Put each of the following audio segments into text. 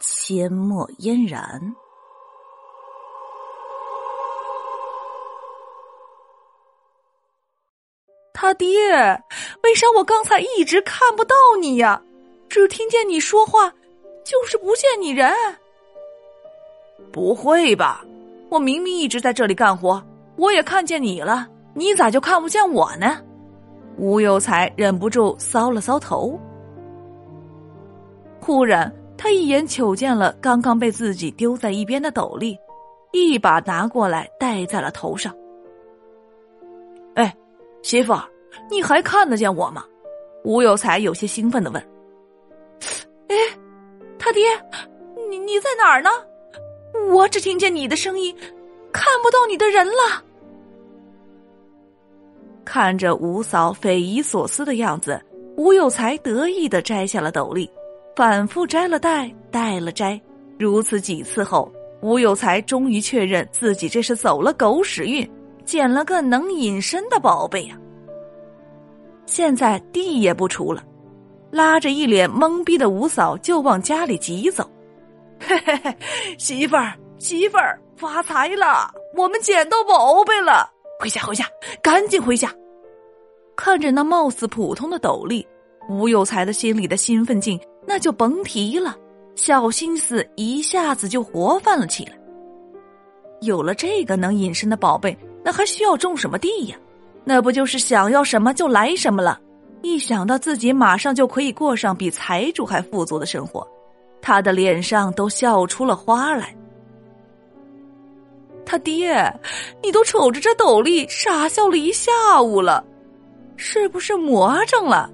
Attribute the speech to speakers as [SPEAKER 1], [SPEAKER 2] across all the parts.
[SPEAKER 1] 阡陌嫣然。
[SPEAKER 2] 他爹，为啥我刚才一直看不到你呀？只听见你说话，就是不见你人。不会吧？我明明一直在这里干活，我也看见你了，你咋就看不见我呢？吴有才忍不住搔了搔头。忽然，他一眼瞅见了刚刚被自己丢在一边的斗笠，一把拿过来戴在了头上。哎，媳妇，你还看得见我吗？吴有才有些兴奋的问。哎，他爹，你你在哪儿呢？我只听见你的声音，看不到你的人了。看着吴嫂匪夷所思的样子，吴有才得意的摘下了斗笠，反复摘了戴，戴了摘，如此几次后，吴有才终于确认自己这是走了狗屎运，捡了个能隐身的宝贝呀。现在地也不除了，拉着一脸懵逼的吴嫂就往家里急走。嘿嘿嘿，媳妇儿，媳妇儿，发财了！我们捡到宝贝了！回家，回家，赶紧回家！看着那貌似普通的斗笠，吴有才的心里的兴奋劲那就甭提了，小心思一下子就活泛了起来。有了这个能隐身的宝贝，那还需要种什么地呀？那不就是想要什么就来什么了？一想到自己马上就可以过上比财主还富足的生活。他的脸上都笑出了花来。他爹，你都瞅着这斗笠傻笑了一下午了，是不是魔怔了？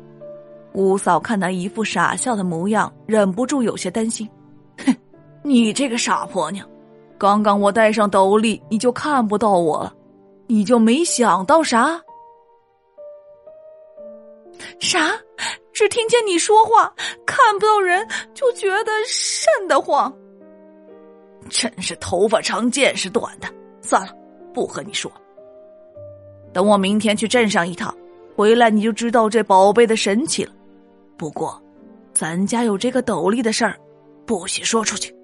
[SPEAKER 2] 吴嫂看他一副傻笑的模样，忍不住有些担心。哼，你这个傻婆娘，刚刚我戴上斗笠，你就看不到我了，你就没想到啥？啥？只听见你说话，看不到人，就觉得瘆得慌。真是头发长见识短的。算了，不和你说。等我明天去镇上一趟，回来你就知道这宝贝的神奇了。不过，咱家有这个斗笠的事儿，不许说出去，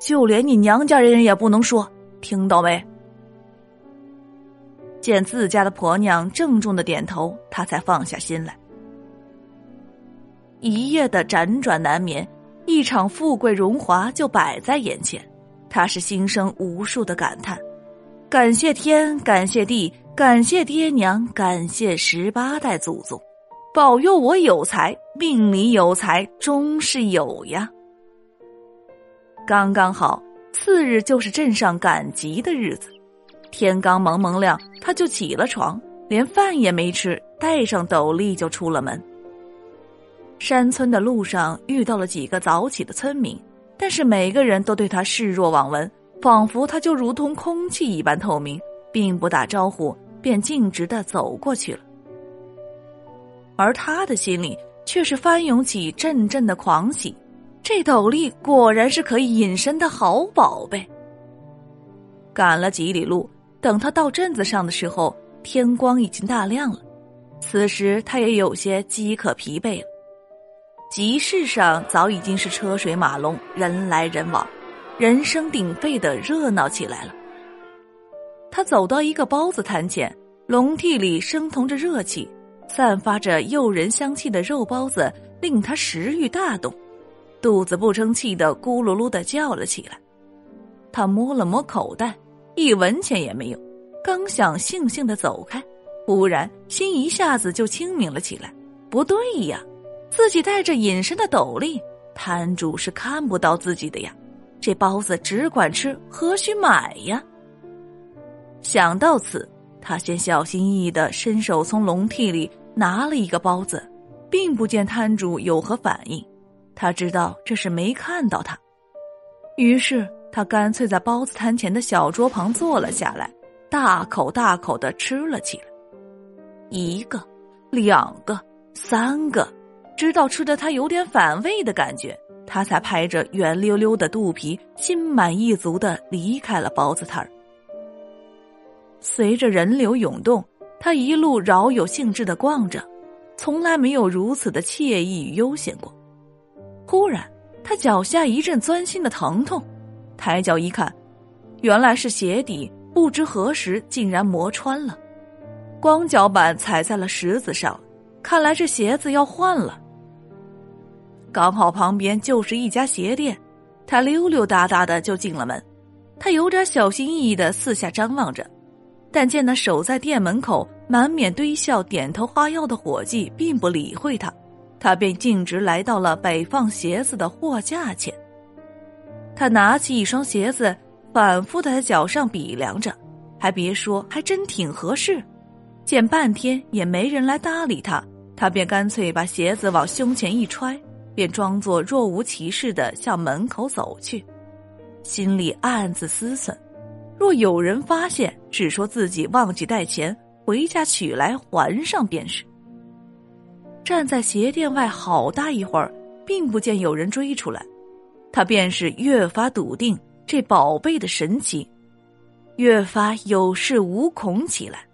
[SPEAKER 2] 就连你娘家人也不能说，听到没？见自家的婆娘郑重的点头，他才放下心来。一夜的辗转难眠，一场富贵荣华就摆在眼前，他是心生无数的感叹：感谢天，感谢地，感谢爹娘，感谢十八代祖宗，保佑我有财，命里有财终是有呀！刚刚好，次日就是镇上赶集的日子，天刚蒙蒙亮，他就起了床，连饭也没吃，带上斗笠就出了门。山村的路上遇到了几个早起的村民，但是每个人都对他视若罔闻，仿佛他就如同空气一般透明，并不打招呼，便径直的走过去了。而他的心里却是翻涌起阵阵的狂喜，这斗笠果然是可以隐身的好宝贝。赶了几里路，等他到镇子上的时候，天光已经大亮了，此时他也有些饥渴疲惫了。集市上早已经是车水马龙，人来人往，人声鼎沸的热闹起来了。他走到一个包子摊前，笼屉里升腾着热气，散发着诱人香气的肉包子令他食欲大动，肚子不争气的咕噜噜的叫了起来。他摸了摸口袋，一文钱也没有，刚想悻悻的走开，忽然心一下子就清明了起来，不对呀。自己戴着隐身的斗笠，摊主是看不到自己的呀。这包子只管吃，何须买呀？想到此，他先小心翼翼的伸手从笼屉里拿了一个包子，并不见摊主有何反应。他知道这是没看到他。于是他干脆在包子摊前的小桌旁坐了下来，大口大口的吃了起来。一个，两个，三个，直到吃的他有点反胃的感觉，他才拍着圆溜溜的肚皮，心满意足的离开了包子摊儿。随着人流涌动，他一路饶有兴致的逛着，从来没有如此的惬意与悠闲过。忽然，他脚下一阵钻心的疼痛，抬脚一看，原来是鞋底不知何时竟然磨穿了，光脚板踩在了石子上，看来这鞋子要换了。刚好旁边就是一家鞋店，他溜溜达达的就进了门，他有点小心翼翼的四下张望着。但见那守在店门口、满面堆笑、点头哈腰的伙计并不理会他，他便径直来到了摆放鞋子的货架前。他拿起一双鞋子，反复的在脚上比量着，还别说，还真挺合适。见半天也没人来搭理他，他便干脆把鞋子往胸前一揣，便装作若无其事的向门口走去，心里暗自思忖。若有人发现，只说自己忘记带钱，回家取来还上便是。站在鞋店外好大一会儿，并不见有人追出来，他便是越发笃定这宝贝的神奇，越发有恃无恐起来。